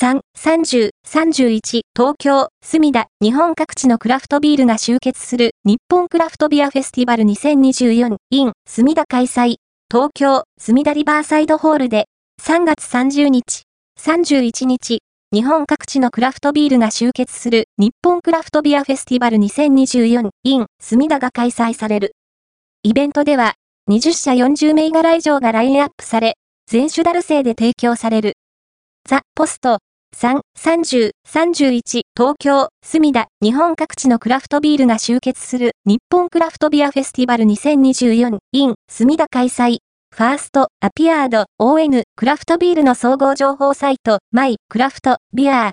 3、30、31、東京、墨田、日本各地のクラフトビールが集結する日本クラフトビアフェスティバル2024 in 墨田開催。東京、墨田リバーサイドホールで3月30日、31日、日本各地のクラフトビールが集結する日本クラフトビアフェスティバル2024 in 墨田が開催される。イベントでは20社40銘柄以上がラインアップされ、全種ダル製で提供される。ザ・ポスト、3、30、31、東京、墨田、日本各地のクラフトビールが集結する日本クラフトビアフェスティバル2024 in 墨田開催。ファースト、アピアード、ON、クラフトビールの総合情報サイト、マイ、クラフト、ビアー、